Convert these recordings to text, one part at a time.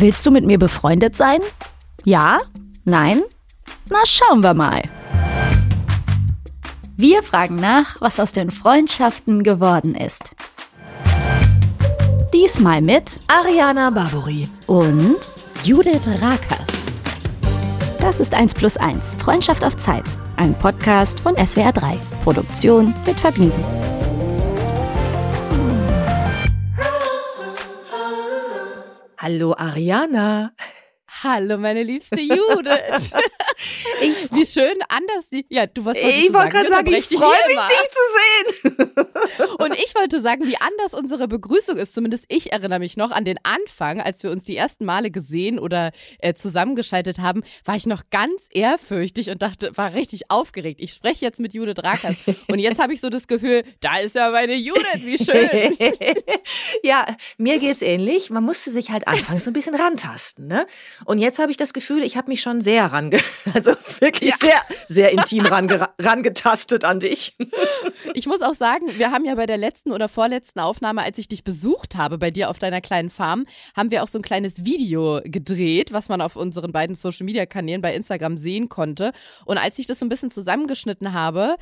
Willst du mit mir befreundet sein? Ja? Nein? Na, schauen wir mal. Wir fragen nach, was aus den Freundschaften geworden ist. Diesmal mit Ariana Barbori und Judith Rakers. Das ist 1 plus 1, Freundschaft auf Zeit. Ein Podcast von SWR 3. Produktion mit Vergnügen. Hallo Ariana. Hallo, meine liebste Judith. Ich, Wie schön anders die. Ja, du was ich wollte gerade sagen, ich freue mich, immer. dich zu sehen. Und ich wollte sagen, wie anders unsere Begrüßung ist. Zumindest ich erinnere mich noch an den Anfang, als wir uns die ersten Male gesehen oder äh, zusammengeschaltet haben, war ich noch ganz ehrfürchtig und dachte, war richtig aufgeregt. Ich spreche jetzt mit Judith Rakers. Und jetzt habe ich so das Gefühl, da ist ja meine Judith, wie schön. ja, mir geht's ähnlich. Man musste sich halt anfangs so ein bisschen rantasten, ne? Und jetzt habe ich das Gefühl, ich habe mich schon sehr range, also wirklich sehr, sehr intim range, rangetastet an dich. Ich muss auch sagen, wir haben ja bei der letzten oder vorletzten Aufnahme, als ich dich besucht habe bei dir auf deiner kleinen Farm, haben wir auch so ein kleines Video gedreht, was man auf unseren beiden Social Media Kanälen bei Instagram sehen konnte. Und als ich das so ein bisschen zusammengeschnitten habe, ha-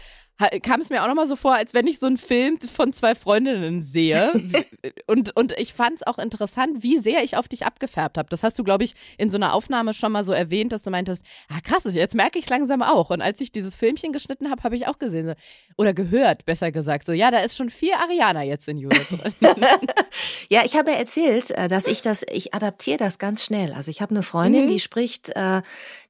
kam es mir auch nochmal so vor, als wenn ich so einen Film von zwei Freundinnen sehe. und, und ich fand es auch interessant, wie sehr ich auf dich abgefärbt habe. Das hast du, glaube ich, in so einer Aufnahme schon mal so erwähnt, dass du meintest, ah krass, jetzt merke ich es langsam auch. Und als ich dieses Filmchen geschnitten habe, habe ich auch gesehen, oder gehört, besser gesagt, so, ja, da ist schon viel Ariana jetzt in Judith drin. Ja, ich habe ja erzählt, äh, dass ich das, ich adaptiere das ganz schnell. Also ich habe eine Freundin, Mhm. die spricht, äh,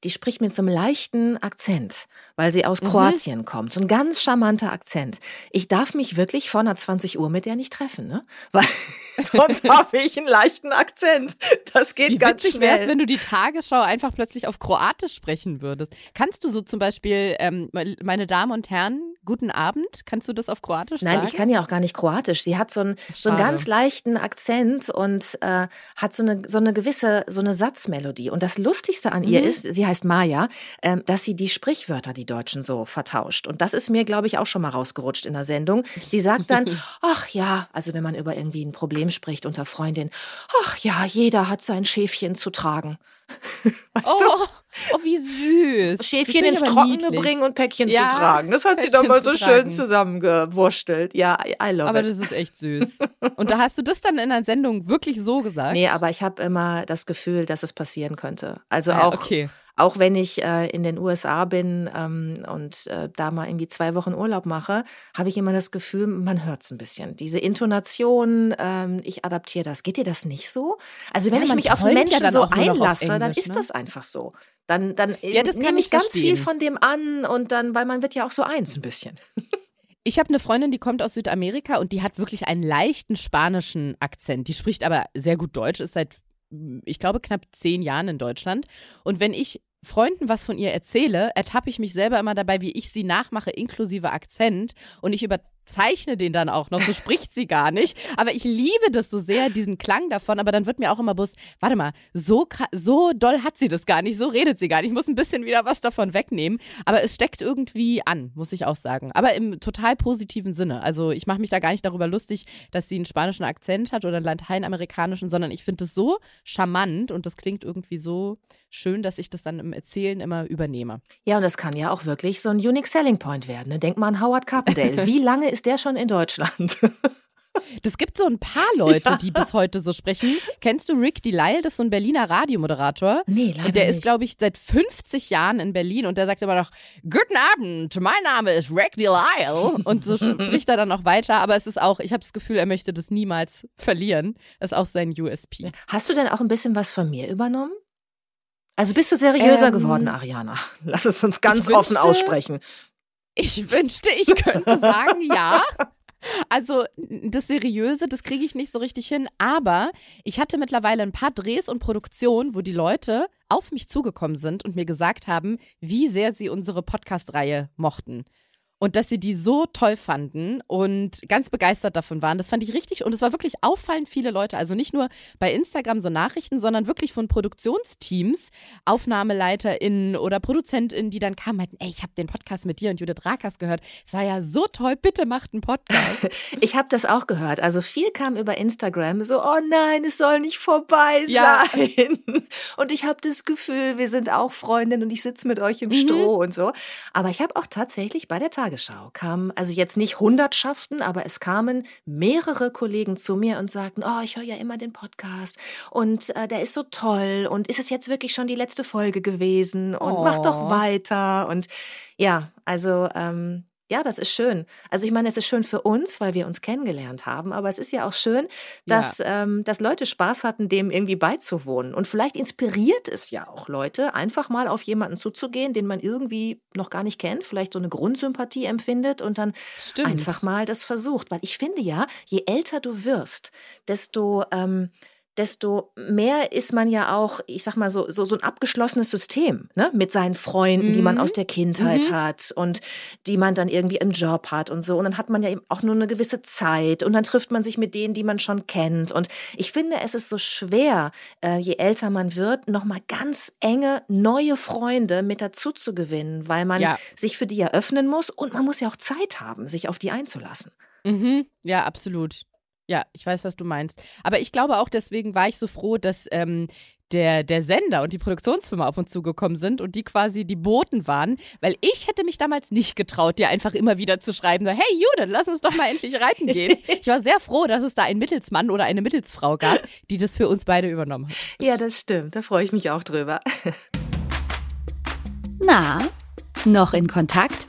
die spricht mit so einem leichten Akzent, weil sie Mhm. aus Kroatien kommt. So ein ganz charmanter Akzent. Ich darf mich wirklich vor einer 20 Uhr mit der nicht treffen, ne? Weil sonst habe ich einen leichten Akzent. Das geht Wie ganz witzig schnell. wenn du die Tagesschau einfach plötzlich auf Kroatisch sprechen würdest. Kannst du so zum Beispiel, ähm, meine Damen und Herren, guten Abend, kannst du das auf Kroatisch Nein, sagen? ich kann ja auch gar nicht Kroatisch. Sie hat so einen, so einen ganz leichten Akzent und äh, hat so eine, so eine gewisse, so eine Satzmelodie. Und das Lustigste an Mhm. ihr ist, sie heißt Maja, ähm, dass sie die Sprichwörter, die Deutschen so vertauscht. Und das ist mir, glaube ich, auch schon mal rausgerutscht in der Sendung. Sie sagt dann, ach ja, also wenn man über irgendwie ein Problem spricht unter Freundin, ach ja, jeder hat sein Schäfchen zu tragen. Weißt Oh, du? oh, wie süß. Schäfchen ins aber Trockene niedlich. bringen und Päckchen Ja, zu tragen. Das hat sie Päckchen doch mal so schön zusammengewurstelt. Ja, I, love Aber it. das ist echt süß. Und da hast du das dann in der Sendung wirklich so gesagt? Nee, aber ich habe immer das Gefühl, dass es passieren könnte. Also Ah, auch, okay. Auch wenn ich äh, in den USA bin ähm, und äh, da mal irgendwie zwei Wochen Urlaub mache, habe ich immer das Gefühl, man hört es ein bisschen. Diese Intonation, ähm, ich adaptiere das. Geht dir das nicht so? Also wenn Ja, ich mich auf ja Menschen dann so einlasse, dann Englisch, ist ne? das einfach so. Dann, dann Ja, das kann nehme ich ganz viel verstehen. von dem an und dann, weil man wird ja auch so eins ein bisschen. Ich habe eine Freundin, die kommt aus Südamerika und die hat wirklich einen leichten spanischen Akzent. Die spricht aber sehr gut Deutsch, ist seit, ich glaube, knapp zehn Jahren in Deutschland. Und wenn ich Freunden was von ihr erzähle, ertappe ich mich selber immer dabei, wie ich sie nachmache, inklusive Akzent. Und ich überzeichne den dann auch noch. So spricht sie gar nicht. Aber ich liebe das so sehr, diesen Klang davon. Aber dann wird mir auch immer bewusst, warte mal, so, so doll hat sie das gar nicht, so redet sie gar nicht. Ich muss ein bisschen wieder was davon wegnehmen. Aber es steckt irgendwie an, muss ich auch sagen. Aber im total positiven Sinne. Also ich mache mich da gar nicht darüber lustig, dass sie einen spanischen Akzent hat oder einen lateinamerikanischen, sondern ich finde es so charmant und das klingt irgendwie so schön, dass ich das dann im Erzählen immer übernehme. Ja, und das kann ja auch wirklich so ein Unique Selling Point werden. Ne? Denk mal an Howard Carpendale. Wie lange ist der schon in Deutschland? Das gibt so ein paar Leute, die bis heute so sprechen. Kennst du Rick Delisle? Das ist so ein Berliner Radiomoderator. Nee, leider Der nicht. ist, glaube ich, seit 50 Jahren in Berlin und der sagt immer noch, Guten Abend, mein Name ist Rick Delisle. Und so spricht er dann noch weiter. Aber es ist auch, ich habe das Gefühl, er möchte das niemals verlieren. Das ist auch sein USP. Hast du denn auch ein bisschen was von mir übernommen? Also bist du seriöser Ähm, geworden, Ariana? Lass es uns ganz offen wünschte- aussprechen. Ich wünschte, ich könnte sagen, ja. Also das Seriöse, das kriege ich nicht so richtig hin, aber ich hatte mittlerweile ein paar Drehs und Produktionen, wo die Leute auf mich zugekommen sind und mir gesagt haben, wie sehr sie unsere Podcast-Reihe mochten. Und dass sie die so toll fanden und ganz begeistert davon waren. Das fand ich richtig und es war wirklich auffallend viele Leute, also nicht nur bei Instagram so Nachrichten, sondern wirklich von Produktionsteams, AufnahmeleiterInnen oder ProduzentInnen, die dann kamen, meinten, ey, ich habe den Podcast mit dir und Judith Rakas gehört. Es war ja so toll, bitte macht einen Podcast. ich habe das auch gehört. Also viel kam über Instagram so, oh nein, es soll nicht vorbei sein. Ja. Und ich habe das Gefühl, wir sind auch Freundinnen und ich sitze mit euch im mhm. Stroh und so. Aber ich habe auch tatsächlich bei der Tag Tagesschau kamen, also jetzt nicht Hundertschaften, aber es kamen mehrere Kollegen zu mir und sagten, oh, ich höre ja immer den Podcast und äh, der ist so toll und ist es jetzt wirklich schon die letzte Folge gewesen und oh. mach doch weiter und ja, also ähm, ja, das ist schön. Also ich meine, es ist schön für uns, weil wir uns kennengelernt haben, aber es ist ja auch schön, dass, ja. ähm, dass Leute Spaß hatten, dem irgendwie beizuwohnen. Und vielleicht inspiriert es ja auch Leute, einfach mal auf jemanden zuzugehen, den man irgendwie noch gar nicht kennt, vielleicht so eine Grundsympathie empfindet und dann Stimmt. einfach mal das versucht. Weil ich finde ja, je älter du wirst, desto... Ähm, desto mehr ist man ja auch, ich sag mal so, so, so ein abgeschlossenes System, ne? Mit seinen Freunden, mhm. die man mhm. aus der Kindheit mhm. hat und die man dann irgendwie im Job hat und so. Und dann hat man ja eben auch nur eine gewisse Zeit und dann trifft man sich mit denen, die man schon kennt. Und ich finde, es ist so schwer, äh, je älter man wird, nochmal ganz enge neue Freunde mit dazu zu gewinnen, weil man ja. sich für die eröffnen muss und man muss ja auch Zeit haben, sich auf die einzulassen. Mhm. Ja, absolut. Ja, ich weiß, was du meinst. Aber ich glaube auch, deswegen war ich so froh, dass ähm, der, der Sender und die Produktionsfirma auf uns zugekommen sind und die quasi die Boten waren, weil ich hätte mich damals nicht getraut, dir einfach immer wieder zu schreiben, so, hey Judith, lass uns doch mal endlich reiten gehen. Ich war sehr froh, dass es da einen Mittelsmann oder eine Mittelsfrau gab, die das für uns beide übernommen hat. Ja, das stimmt. Da freue ich mich auch drüber. Na, noch in Kontakt?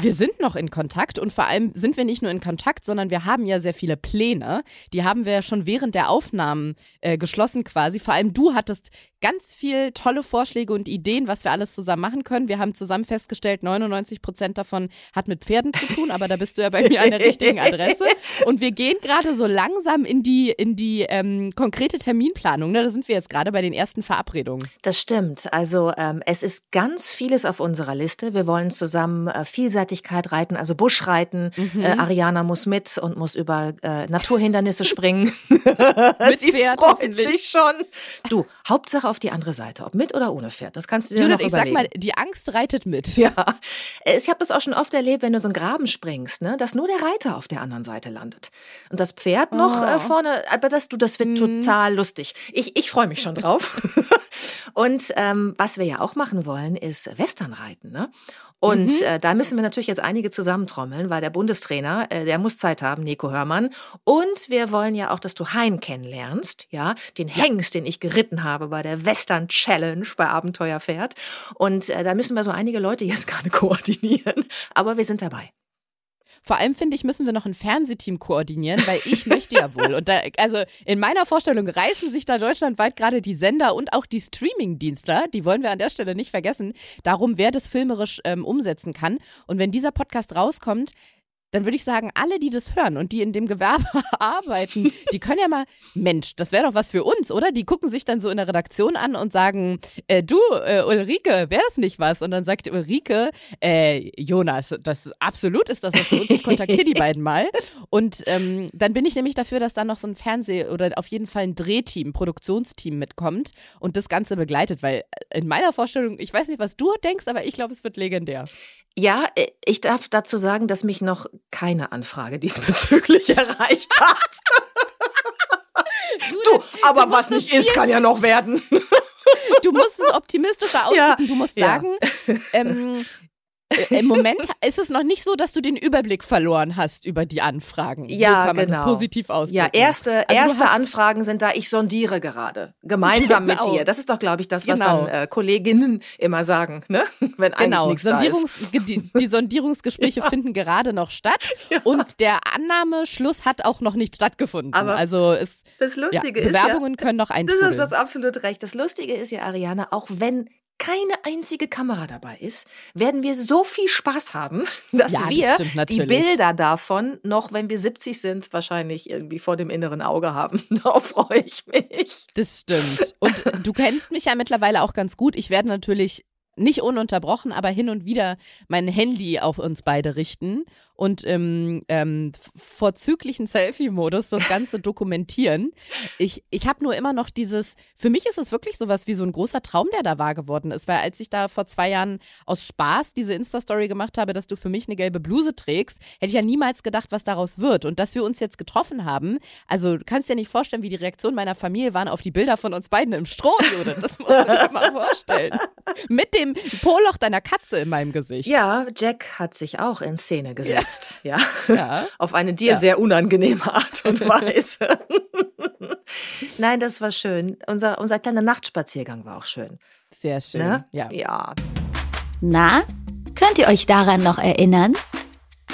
Wir sind noch in Kontakt und vor allem sind wir nicht nur in Kontakt, sondern wir haben ja sehr viele Pläne. Die haben wir ja schon während der Aufnahmen äh, geschlossen quasi. Vor allem du hattest ganz viel tolle Vorschläge und Ideen, was wir alles zusammen machen können. Wir haben zusammen festgestellt, 99 Prozent davon hat mit Pferden zu tun, aber da bist du ja bei mir an der richtigen Adresse. Und wir gehen gerade so langsam in die, in die ähm, konkrete Terminplanung. Ne? Da sind wir jetzt gerade bei den ersten Verabredungen. Das stimmt. Also ähm, es ist ganz vieles auf unserer Liste. Wir wollen zusammen äh, vielseitig Vielseitigkeit reiten, also Buschreiten. Mhm. Äh, Ariana muss mit und muss über äh, Naturhindernisse springen. mit Sie Pferd, freut sich schon. Du, Hauptsache auf die andere Seite, ob mit oder ohne Pferd. Das kannst du dir Judith, noch überlegen. ich sag mal, die Angst reitet mit. Ja, ich habe das auch schon oft erlebt, wenn du so einen Graben springst, ne, dass nur der Reiter auf der anderen Seite landet und das Pferd oh. noch äh, vorne. Aber das, du, das wird mhm. total lustig. Ich, ich freue mich schon drauf. und ähm, was wir ja auch machen wollen, ist Westernreiten, ne? Und mhm. äh, da müssen wir natürlich jetzt einige zusammentrommeln, weil der Bundestrainer, äh, der muss Zeit haben, Nico Hörmann. Und wir wollen ja auch, dass du Hein kennenlernst, ja, den Hengst, den ich geritten habe bei der Western Challenge bei Abenteuerpferd. Und äh, da müssen wir so einige Leute jetzt gerade koordinieren. Aber wir sind dabei. Vor allem finde ich, müssen wir noch ein Fernsehteam koordinieren, weil ich möchte ja wohl. Und da, also in meiner Vorstellung reißen sich da deutschlandweit gerade die Sender und auch die Streaming-Dienstler, die wollen wir an der Stelle nicht vergessen, darum, wer das filmerisch ähm, umsetzen kann. Und wenn dieser Podcast rauskommt, dann würde ich sagen, alle, die das hören und die in dem Gewerbe arbeiten, die können ja mal, Mensch, das wäre doch was für uns, oder? Die gucken sich dann so in der Redaktion an und sagen, äh, du, äh, Ulrike, wäre das nicht was? Und dann sagt Ulrike, äh, Jonas, das absolut ist das was für uns. Ich kontaktiere die beiden mal. Und ähm, dann bin ich nämlich dafür, dass da noch so ein Fernseh- oder auf jeden Fall ein Drehteam, Produktionsteam mitkommt und das Ganze begleitet, weil in meiner Vorstellung, ich weiß nicht, was du denkst, aber ich glaube, es wird legendär. Ja, äh, ich darf dazu sagen, dass mich noch keine Anfrage diesbezüglich erreicht hat. du, aber du was nicht ist, kann ja noch werden. Du musst es optimistischer ausdrücken. Ja, du musst sagen, ja. ähm, äh, im Moment ist es noch nicht so, dass du den Überblick verloren hast über die Anfragen. Ja, so genau. positiv ausdrücken. Ja, erste, also erste Anfragen sind da, ich sondiere gerade. Gemeinsam genau. mit dir. Das ist doch, glaube ich, das, was genau. dann äh, Kolleginnen immer sagen, ne? Wenn genau. nichts Sondierungs da ist. Die, die Sondierungsgespräche ja. finden gerade noch statt ja. und der Annahmeschluss hat auch noch nicht stattgefunden. Aber also es, das Lustige ja, Bewerbungen ist ja, können noch eintrudeln. Du hast absolut recht. Das Lustige ist ja, Ariane, auch wenn keine einzige Kamera dabei ist, werden wir so viel Spaß haben, dass ja, wir das die Bilder davon noch, wenn wir 70 sind, wahrscheinlich irgendwie vor dem inneren Auge haben. Darauf freue ich mich. Das stimmt. Und du kennst mich ja mittlerweile auch ganz gut. Ich werde natürlich nicht ununterbrochen, aber hin und wieder mein Handy auf uns beide richten und im ähm, vorzüglichen Selfie-Modus das Ganze dokumentieren. Ich, ich habe nur immer noch dieses, für mich ist es wirklich sowas wie so ein großer Traum, der da wahr geworden ist, weil als ich da vor zwei Jahren aus Spaß diese Insta-Story gemacht habe, dass du für mich eine gelbe Bluse trägst, hätte ich ja niemals gedacht, was daraus wird. Und dass wir uns jetzt getroffen haben, also du kannst dir nicht vorstellen, wie die Reaktion meiner Familie waren auf die Bilder von uns beiden im Stroh, Judith. Das musst du dir mal vorstellen. Mit dem Poloch deiner Katze in meinem Gesicht. Ja, Jack hat sich auch in Szene gesetzt. Ja. ja. ja. Auf eine dir ja. sehr unangenehme Art und Weise. Nein, das war schön. Unser, unser kleiner Nachtspaziergang war auch schön. Sehr schön. Ne? Ja. ja. Na, könnt ihr euch daran noch erinnern?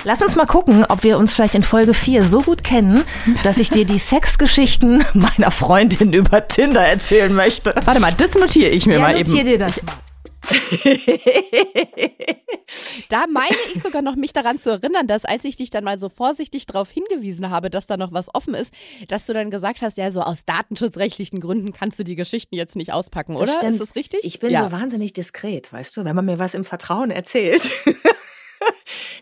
Lass uns mal gucken, ob wir uns vielleicht in Folge 4 so gut kennen, dass ich dir die Sexgeschichten meiner Freundin über Tinder erzählen möchte. Warte mal, das notiere ich mir ja, mal notier eben. dir das mal. Da meine ich sogar noch, mich daran zu erinnern, dass als ich dich dann mal so vorsichtig darauf hingewiesen habe, dass da noch was offen ist, dass du dann gesagt hast, ja, so aus datenschutzrechtlichen Gründen kannst du die Geschichten jetzt nicht auspacken, oder? stimmt. Ist das richtig? Ich bin ja. so wahnsinnig diskret, weißt du, wenn man mir was im Vertrauen erzählt.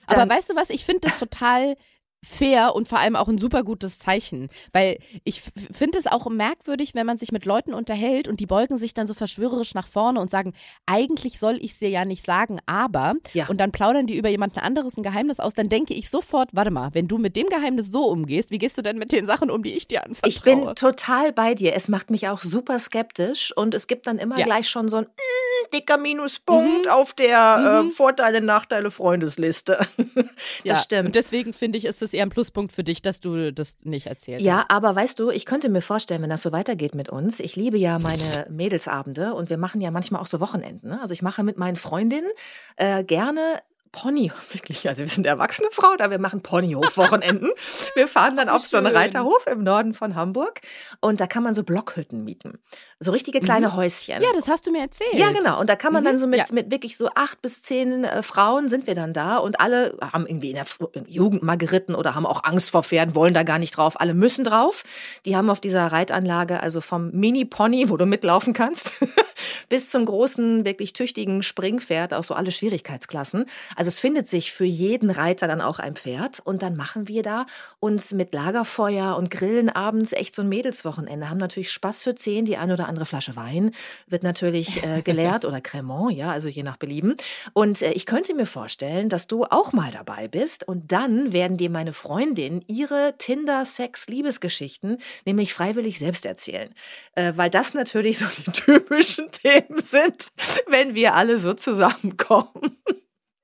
Aber weißt du was, ich finde das total fair und vor allem auch ein super gutes Zeichen. Weil ich finde es auch merkwürdig, wenn man sich mit Leuten unterhält und die beugen sich dann so verschwörerisch nach vorne und sagen, eigentlich soll ich es dir ja nicht sagen, aber ja. und dann plaudern die über jemanden anderes ein Geheimnis aus, dann denke ich sofort, warte mal, wenn du mit dem Geheimnis so umgehst, wie gehst du denn mit den Sachen um, die ich dir anvertraue? Ich bin total bei dir. Es macht mich auch super skeptisch und es gibt dann immer ja. gleich schon so ein mm, dicker Minuspunkt mhm. auf der mhm. äh, Vorteile, Nachteile, Freundesliste. das ja. stimmt. Und deswegen finde ich, ist es es eher ein Pluspunkt für dich, dass du das nicht erzählst. Ja, aber weißt du, ich könnte mir vorstellen, wenn das so weitergeht mit uns, ich liebe ja meine Mädelsabende und wir machen ja manchmal auch so Wochenenden. Ne? Also ich mache mit meinen Freundinnen äh, gerne Pony, wirklich, also wir sind erwachsene Frau, da wir machen Ponyhof-Wochenenden. wir fahren dann auf so einen Reiterhof im Norden von Hamburg und da kann man so Blockhütten mieten. So richtige kleine mhm. Häuschen. Ja, das hast du mir erzählt. Ja, genau. Und da kann man mhm. dann so mit, ja. mit wirklich so acht bis zehn äh, Frauen sind wir dann da und alle haben irgendwie in der Jugend mal geritten oder haben auch Angst vor Pferden, wollen da gar nicht drauf. Alle müssen drauf. Die haben auf dieser Reitanlage, also vom Mini-Pony, wo du mitlaufen kannst, bis zum großen, wirklich tüchtigen Springpferd, auch so alle Schwierigkeitsklassen. Also es findet sich für jeden Reiter dann auch ein Pferd und dann machen wir da uns mit Lagerfeuer und Grillen abends echt so ein Mädelswochenende. Haben natürlich Spaß für zehn, die eine oder andere Flasche Wein wird natürlich äh, geleert oder Cremant, ja, also je nach Belieben. Und äh, ich könnte mir vorstellen, dass du auch mal dabei bist und dann werden dir meine Freundin ihre Tinder, Sex, Liebesgeschichten nämlich freiwillig selbst erzählen, äh, weil das natürlich so die typischen Themen sind, wenn wir alle so zusammenkommen.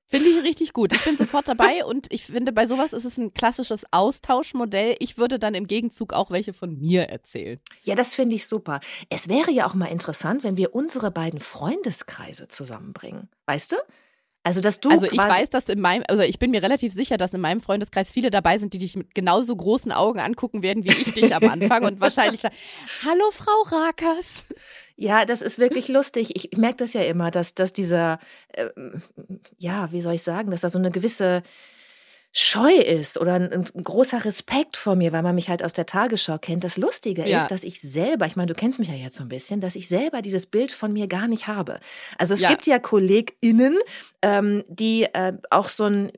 Finde ich richtig gut. Ich bin sofort dabei und ich finde, bei sowas ist es ein klassisches Austauschmodell. Ich würde dann im Gegenzug auch welche von mir erzählen. Ja, das finde ich super. Es wäre ja auch mal interessant, wenn wir unsere beiden Freundeskreise zusammenbringen. Weißt du? Also, dass du. Also, ich weiß, dass in meinem, also ich bin mir relativ sicher, dass in meinem Freundeskreis viele dabei sind, die dich mit genauso großen Augen angucken werden, wie ich dich am Anfang und wahrscheinlich sagen: Hallo, Frau Rakers. Ja, das ist wirklich lustig. Ich, ich merke das ja immer, dass, dass dieser, äh, ja, wie soll ich sagen, dass da so eine gewisse Scheu ist oder ein, ein, großer Respekt vor mir, weil man mich halt aus der Tagesschau kennt. Das Lustige ja. ist, dass ich selber, ich meine, du kennst mich ja jetzt so ein bisschen, dass ich selber dieses Bild von mir gar nicht habe. Also es ja. gibt ja KollegInnen, ähm, die äh, auch so ein,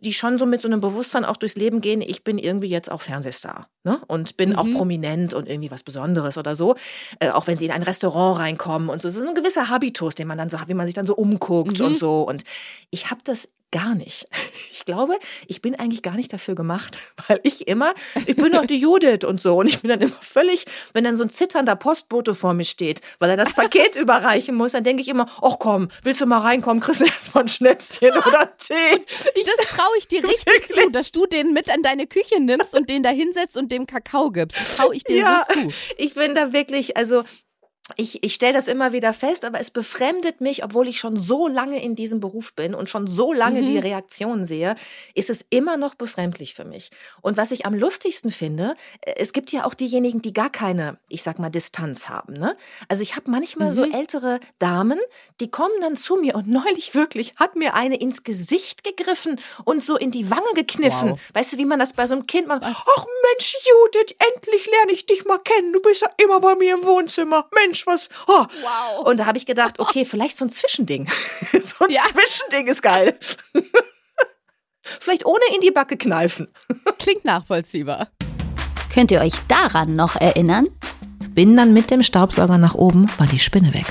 die schon so mit so einem Bewusstsein auch durchs Leben gehen, ich bin irgendwie jetzt auch Fernsehstar ne? und bin mhm. auch prominent und irgendwie was Besonderes oder so. Äh, auch wenn sie in ein Restaurant reinkommen und so. Es ist ein gewisser Habitus, den man dann so hat, wie man sich dann so umguckt mhm. und so. Und ich habe das gar nicht. Ich glaube, ich bin eigentlich gar nicht dafür gemacht, weil ich immer, ich bin doch die Judith und so und ich bin dann immer völlig, wenn dann so ein zitternder Postbote vor mir steht, weil er das Paket überreichen muss, dann denke ich immer, ach komm, willst du mal reinkommen, kriegst du erstmal ein Schnäpschen oder Tee. Ich, das traue ich dir richtig wirklich? zu, dass du den mit in deine Küche nimmst und den da hinsetzt und dem Kakao gibst. Traue ich dir ja, so zu. Ich bin da wirklich, also ich, ich stelle das immer wieder fest, aber es befremdet mich, obwohl ich schon so lange in diesem Beruf bin und schon so lange mhm. die Reaktionen sehe, ist es immer noch befremdlich für mich. Und was ich am lustigsten finde, äh, es gibt ja auch diejenigen, die gar keine, ich sag mal, Distanz haben. Ne? Also ich habe manchmal mhm. so ältere Damen, die kommen dann zu mir und neulich wirklich hat mir eine ins Gesicht gegriffen und so in die Wange gekniffen. Wow. Weißt du, wie man das bei so einem Kind macht? Ach Mensch, Judith, endlich lerne ich dich mal kennen. Du bist ja immer bei mir im Wohnzimmer. Mensch, Mensch, was? Oh. Wow. Und da habe ich gedacht, okay, vielleicht so ein Zwischending. so ein Ja. Zwischending ist geil. vielleicht ohne in die Backe kneifen. Klingt nachvollziehbar. Könnt ihr euch daran noch erinnern? Bin dann mit dem Staubsauger nach oben, war die Spinne weg.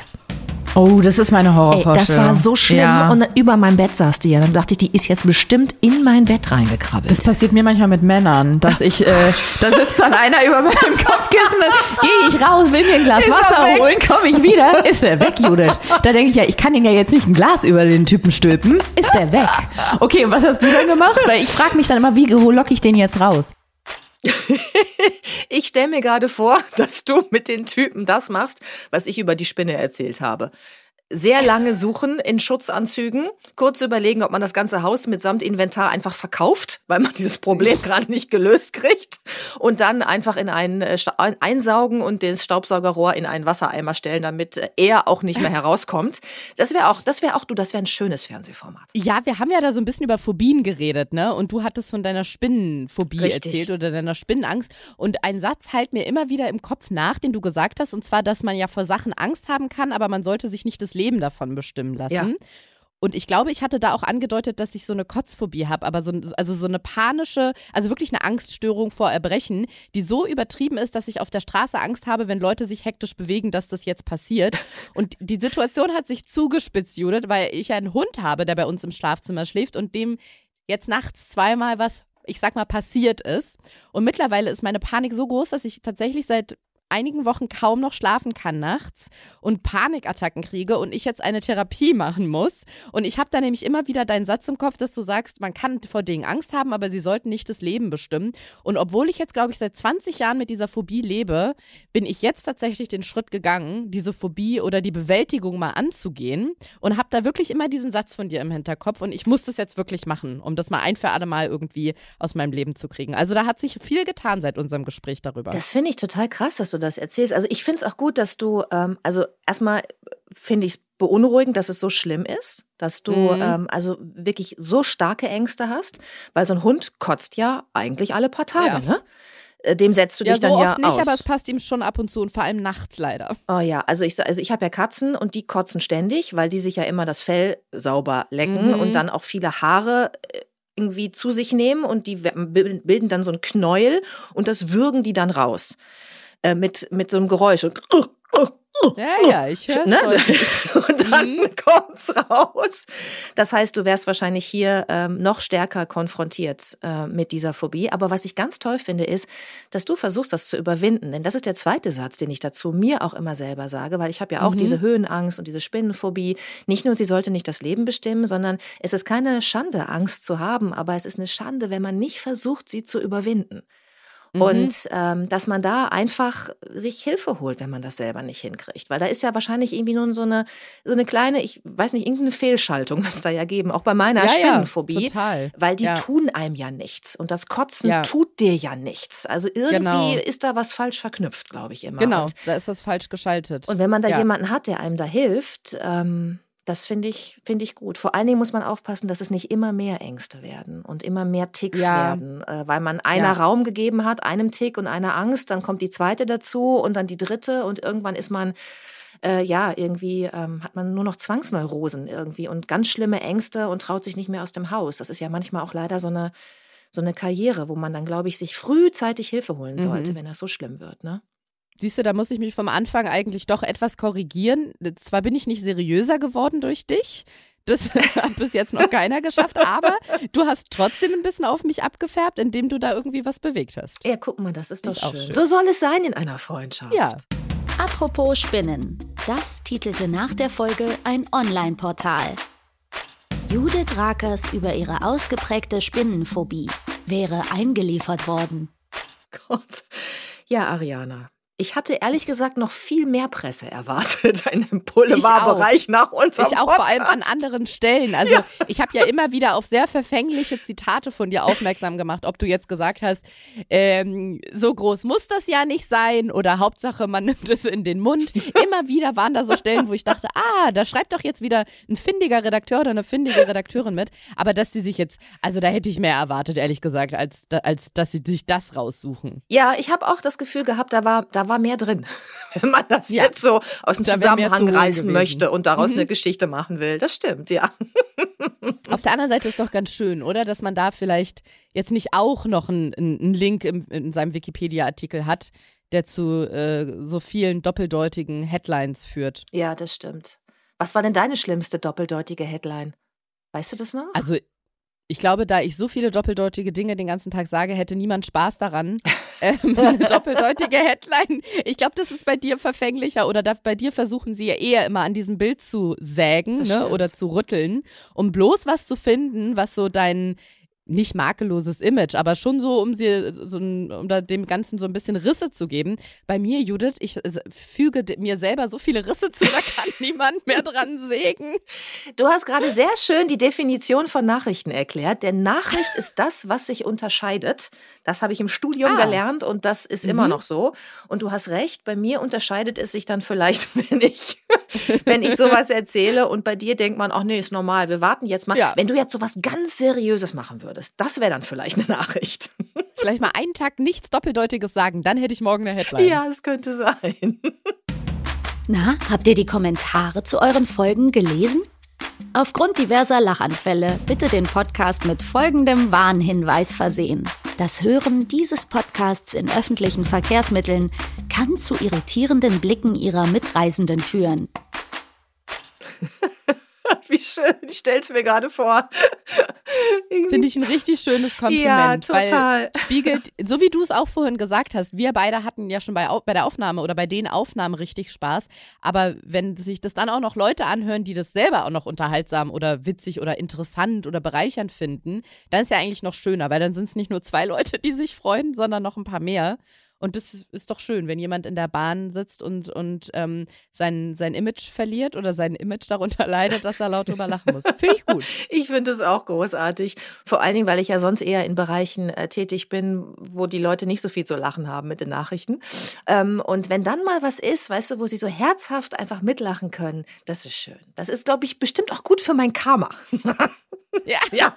Oh, das ist meine Horrorvorstellung. das war so schlimm. Ja. Und über mein Bett saß die ja. Dann dachte ich, die ist jetzt bestimmt in mein Bett reingekrabbelt. Das passiert mir manchmal mit Männern, dass ich, äh, da sitzt dann einer über meinem Kopfkissen, dann gehe ich raus, will mir ein Glas Ist er Wasser holen, komme ich wieder, ist er weg, Judith. Da denke ich ja, ich kann ihn ja jetzt nicht ein Glas über den Typen stülpen, ist der weg. Okay, und was hast du dann gemacht? Weil ich frage mich dann immer, wie locke ich den jetzt raus? Ich stelle mir gerade vor, dass du mit den Typen das machst, was ich über die Spinne erzählt habe. Sehr lange suchen in Schutzanzügen, kurz überlegen, ob man das ganze Haus mitsamt Inventar einfach verkauft, weil man dieses Problem gerade nicht gelöst kriegt und dann einfach in einen äh, einsaugen und das Staubsaugerrohr in einen Wassereimer stellen, damit er auch nicht mehr herauskommt. Das wäre auch, das wäre auch du, das wäre ein schönes Fernsehformat. Ja, wir haben ja da so ein bisschen über Phobien geredet, ne? Und du hattest von deiner Spinnenphobie Richtig. erzählt oder deiner Spinnenangst. Und ein Satz halt mir immer wieder im Kopf nach, den du gesagt hast, und zwar, dass man ja vor Sachen Angst haben kann, aber man sollte sich nicht das Leben davon bestimmen lassen. Ja. Und ich glaube, ich hatte da auch angedeutet, dass ich so eine Kotzphobie habe, aber so, also so eine panische, also wirklich eine Angststörung vor Erbrechen, die so übertrieben ist, dass ich auf der Straße Angst habe, wenn Leute sich hektisch bewegen, dass das jetzt passiert. Und die Situation hat sich zugespitzt, Judith, weil ich einen Hund habe, der bei uns im Schlafzimmer schläft und dem jetzt nachts zweimal was, ich sag mal, passiert ist. Und mittlerweile ist meine Panik so groß, dass ich tatsächlich seit einigen Wochen kaum noch schlafen kann nachts und Panikattacken kriege und ich jetzt eine Therapie machen muss. Und ich habe da nämlich immer wieder deinen Satz im Kopf, dass du sagst, man kann vor Dingen Angst haben, aber sie sollten nicht das Leben bestimmen. Und obwohl ich jetzt, glaube ich, seit 20 Jahren mit dieser Phobie lebe, bin ich jetzt tatsächlich den Schritt gegangen, diese Phobie oder die Bewältigung mal anzugehen und habe da wirklich immer diesen Satz von dir im Hinterkopf. Und ich muss das jetzt wirklich machen, um das mal ein für alle Mal irgendwie aus meinem Leben zu kriegen. Also da hat sich viel getan seit unserem Gespräch darüber. Das finde ich total krass, dass du das erzählst. Also ich finde es auch gut, dass du, ähm, also erstmal finde ich es beunruhigend, dass es so schlimm ist, dass du Mhm. ähm, also wirklich so starke Ängste hast, weil so ein Hund kotzt ja eigentlich alle paar Tage, Ja. ne? Äh, Dem setzt du ja, dich so dann ja nicht, aus. aber es passt ihm schon ab und zu und vor allem nachts leider. Oh ja, also ich, also ich habe ja Katzen und die kotzen ständig, weil die sich ja immer das Fell sauber lecken Mhm. und dann auch viele Haare äh, irgendwie zu sich nehmen und die bilden dann so ein Knäuel und das würgen die dann raus. Äh, mit, mit so einem Geräusch. Und, Ja, ja, ich höre ne? und dann Mhm. kommt's raus. Das heißt, du wärst wahrscheinlich hier ähm, noch stärker konfrontiert äh, mit dieser Phobie. Aber was ich ganz toll finde, ist, dass du versuchst, das zu überwinden. Denn das ist der zweite Satz, den ich dazu mir auch immer selber sage, weil ich habe ja auch Mhm. diese Höhenangst und diese Spinnenphobie. Nicht nur, sie sollte nicht das Leben bestimmen, sondern es ist keine Schande, Angst zu haben, aber es ist eine Schande, wenn man nicht versucht, sie zu überwinden. Mhm. Und ähm, dass man da einfach sich Hilfe holt, wenn man das selber nicht hinkriegt. Weil da ist ja wahrscheinlich irgendwie nur so eine, so eine kleine, ich weiß nicht, irgendeine Fehlschaltung wird es da ja geben, auch bei meiner Ja, ja, Spinnenphobie. total. Weil die Ja. tun einem ja nichts. Und das Kotzen Ja. tut dir ja nichts. Also irgendwie Genau. ist da was falsch verknüpft, glaube ich immer. Genau, Und, da ist was falsch geschaltet. und wenn man da Ja. jemanden hat, der einem da hilft, ähm, das finde ich, finde ich gut. Vor allen Dingen muss man aufpassen, dass es nicht immer mehr Ängste werden und immer mehr Ticks Ja. werden, äh, weil man einer Ja. Raum gegeben hat, einem Tick und einer Angst, dann kommt die zweite dazu und dann die dritte und irgendwann ist man äh, ja, irgendwie ähm, hat man nur noch Zwangsneurosen irgendwie und ganz schlimme Ängste und traut sich nicht mehr aus dem Haus. Das ist ja manchmal auch leider so eine, so eine Karriere, wo man dann, glaube ich, sich frühzeitig Hilfe holen sollte, Mhm. wenn das so schlimm wird. Ne? Siehst du, da muss ich mich vom Anfang eigentlich doch etwas korrigieren. Zwar bin ich nicht seriöser geworden durch dich. Das hat bis jetzt noch keiner geschafft, aber du hast trotzdem ein bisschen auf mich abgefärbt, indem du da irgendwie was bewegt hast. Ja, guck mal, das ist doch Ist auch schön. schön. So soll es sein in einer Freundschaft. Ja. Apropos Spinnen. Das titelte nach der Folge ein Online-Portal. Judith Rakers über ihre ausgeprägte Spinnenphobie wäre eingeliefert worden. Gott. Ja, Ariana. Ich hatte ehrlich gesagt noch viel mehr Presse erwartet in dem Boulevardbereich nach unserem Ich auch vor allem an Podcast. anderen Stellen. Also ich habe ja immer wieder auf sehr verfängliche Zitate von dir aufmerksam gemacht, ob du jetzt gesagt hast, ähm, so groß muss das ja nicht sein oder Hauptsache man nimmt es in den Mund. Immer wieder waren da so Stellen, wo ich dachte, ah, da schreibt doch jetzt wieder ein findiger Redakteur oder eine findige Redakteurin mit. Aber dass sie sich jetzt, also da hätte ich mehr erwartet, ehrlich gesagt, als, als dass sie sich das raussuchen. Ja, ich habe auch das Gefühl gehabt, da war, da da war mehr drin. Wenn man das Ja. jetzt so aus dem Da Zusammenhang reißen gewesen. möchte und daraus Mhm. eine Geschichte machen will. Das stimmt, ja. Auf der anderen Seite ist doch ganz schön, oder? Dass man da vielleicht jetzt nicht auch noch einen, einen Link im, in seinem Wikipedia-Artikel hat, der zu äh, so vielen doppeldeutigen Headlines führt. Ja, das stimmt. Was war denn deine schlimmste doppeldeutige Headline? Weißt du das noch? Also ich glaube, da ich so viele doppeldeutige Dinge den ganzen Tag sage, hätte niemand Spaß daran. ähm, eine doppeldeutige Headline. Ich glaube, das ist bei dir verfänglicher oder da, bei dir versuchen sie ja eher immer an diesem Bild zu sägen ne, oder zu rütteln, um bloß was zu finden, was so dein nicht makelloses Image, aber schon so, um sie, so, um dem Ganzen so ein bisschen Risse zu geben. Bei mir, Judith, ich äh, füge mir selber so viele Risse zu, da kann niemand mehr dran sägen. Du hast gerade sehr schön die Definition von Nachrichten erklärt. Denn Nachricht ist das, was sich unterscheidet. Das habe ich im Studium Ah. gelernt und das ist immer Mhm. noch so. Und du hast recht, bei mir unterscheidet es sich dann vielleicht, wenn ich, wenn ich sowas erzähle und bei dir denkt man, ach nee, ist normal, wir warten jetzt mal. Ja. Wenn du jetzt sowas ganz Seriöses machen würdest, das wäre dann vielleicht eine Nachricht. Vielleicht mal einen Tag nichts Doppeldeutiges sagen, dann hätte ich morgen eine Headline. Ja, es könnte sein. Na, habt ihr die Kommentare zu euren Folgen gelesen? Aufgrund diverser Lachanfälle bitte den Podcast mit folgendem Warnhinweis versehen. Das Hören dieses Podcasts in öffentlichen Verkehrsmitteln kann zu irritierenden Blicken ihrer Mitreisenden führen. Wie schön, ich stell's mir gerade vor. Finde ich ein richtig schönes Kompliment. Ja, total. Spiegelt, so wie du es auch vorhin gesagt hast, wir beide hatten ja schon bei, bei der Aufnahme oder bei den Aufnahmen richtig Spaß. Aber wenn sich das dann auch noch Leute anhören, die das selber auch noch unterhaltsam oder witzig oder interessant oder bereichernd finden, dann ist ja eigentlich noch schöner, weil dann sind es nicht nur zwei Leute, die sich freuen, sondern noch ein paar mehr. Und das ist doch schön, wenn jemand in der Bahn sitzt und, und ähm, sein, sein Image verliert oder sein Image darunter leidet, dass er laut drüber lachen muss. Finde ich gut. Ich finde es auch großartig. Vor allen Dingen, weil ich ja sonst eher in Bereichen äh, tätig bin, wo die Leute nicht so viel zu lachen haben mit den Nachrichten. Ähm, und wenn dann mal was ist, weißt du, wo sie so herzhaft einfach mitlachen können, das ist schön. Das ist, glaube ich, bestimmt auch gut für mein Karma. Ja. Ja.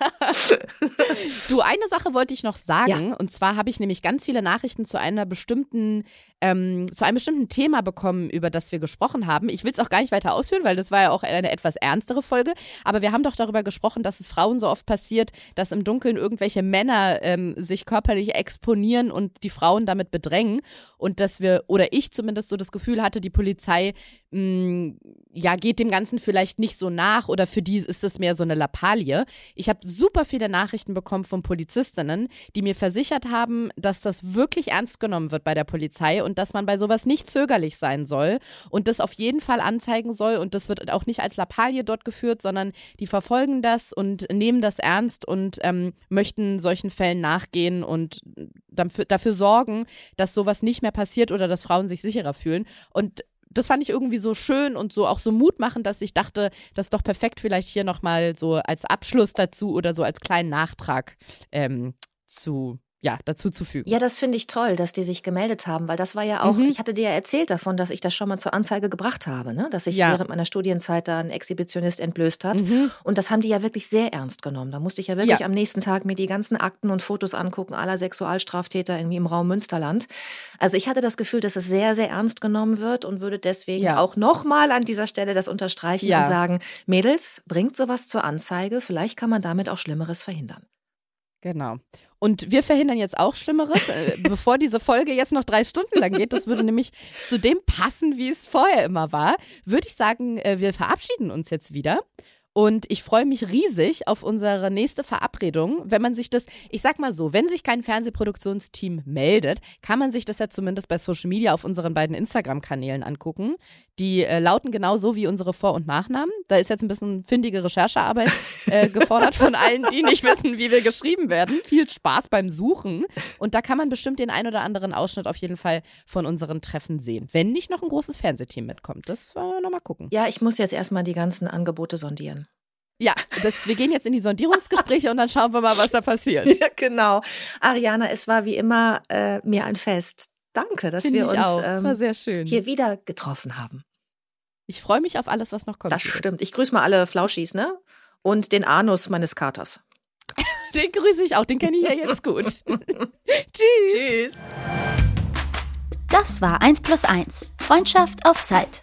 Du, eine Sache wollte ich noch sagen. Und zwar habe ich nämlich ganz viele Nachrichten zu einer bestimmten, ähm, zu einem bestimmten Thema bekommen, über das wir gesprochen haben. Ich will es auch gar nicht weiter ausführen, weil das war ja auch eine etwas ernstere Folge. Aber wir haben doch darüber gesprochen, dass es Frauen so oft passiert, dass im Dunkeln irgendwelche Männer ähm, sich körperlich exponieren und die Frauen damit bedrängen. Und dass wir, oder ich zumindest so das Gefühl hatte, die Polizei mh, ja, geht dem Ganzen vielleicht nicht so nach oder für die ist es mehr so eine Lappalie. Ich habe super viele Nachrichten bekommen von Polizistinnen, die mir versichert haben, dass das wirklich ernst genommen wird bei der Polizei und dass man bei sowas nicht zögerlich sein soll und das auf jeden Fall anzeigen soll und das wird auch nicht als Lappalie dort geführt, sondern die verfolgen das und nehmen das ernst und ähm, möchten solchen Fällen nachgehen und dafür, dafür sorgen, dass sowas nicht mehr passiert oder dass Frauen sich sicherer fühlen. Und das fand ich irgendwie so schön und so auch so Mut machen, dass ich dachte, das ist doch perfekt vielleicht hier nochmal so als Abschluss dazu oder so als kleinen Nachtrag ähm, zu, ja, dazu zu fügen. Ja, das finde ich toll, dass die sich gemeldet haben, weil das war ja auch, Mhm. ich hatte dir ja erzählt davon, dass ich das schon mal zur Anzeige gebracht habe, ne? dass ich Ja. während meiner Studienzeit da einen Exhibitionist entblößt hat. Mhm. Und das haben die ja wirklich sehr ernst genommen. Da musste ich ja wirklich Ja. am nächsten Tag mir die ganzen Akten und Fotos angucken, aller Sexualstraftäter irgendwie im Raum Münsterland. Also ich hatte das Gefühl, dass es sehr, sehr ernst genommen wird und würde deswegen Ja. auch nochmal an dieser Stelle das unterstreichen und sagen, Mädels, bringt sowas zur Anzeige, vielleicht kann man damit auch Schlimmeres verhindern. Genau. Und wir verhindern jetzt auch Schlimmeres, äh, bevor diese Folge jetzt noch drei Stunden lang geht. Das würde nämlich zu dem passen, wie es vorher immer war. Würde ich sagen, äh, wir verabschieden uns jetzt wieder. Und ich freue mich riesig auf unsere nächste Verabredung. Wenn man sich das, ich sag mal so, wenn sich kein Fernsehproduktionsteam meldet, kann man sich das ja zumindest bei Social Media auf unseren beiden Instagram-Kanälen angucken. Die äh, lauten genauso wie unsere Vor- und Nachnamen. Da ist jetzt ein bisschen findige Recherchearbeit äh, gefordert von allen, die nicht wissen, wie wir geschrieben werden. Viel Spaß beim Suchen. Und da kann man bestimmt den ein oder anderen Ausschnitt auf jeden Fall von unseren Treffen sehen. Wenn nicht noch ein großes Fernsehteam mitkommt. Das wollen wir nochmal gucken. Ja, ich muss jetzt erstmal die ganzen Angebote sondieren. Ja, das, wir gehen jetzt in die Sondierungsgespräche und dann schauen wir mal, was da passiert. Ja, genau. Ariana, es war wie immer äh, mir ein Fest. Danke, dass Finde wir uns auch. Das war ähm, sehr schön. hier wieder getroffen haben. Ich freue mich auf alles, was noch kommt. Das stimmt. Ich grüße mal alle Flauschis, ne? Und den Anus meines Katers. Den grüße ich auch, den kenne ich ja jetzt gut. Tschüss. Tschüss. Das war 1 plus 1. Freundschaft auf Zeit.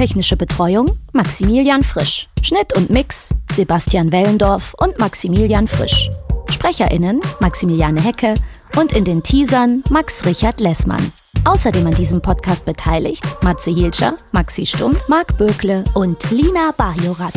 Technische Betreuung Maximilian Frisch. Schnitt und Mix Sebastian Wellendorf und Maximilian Frisch. SprecherInnen Maximiliane Hecke und in den Teasern Max Richard Lessmann. Außerdem an diesem Podcast beteiligt Matze Hielscher, Maxi Stumm, Marc Bökle und Lina Bajorat.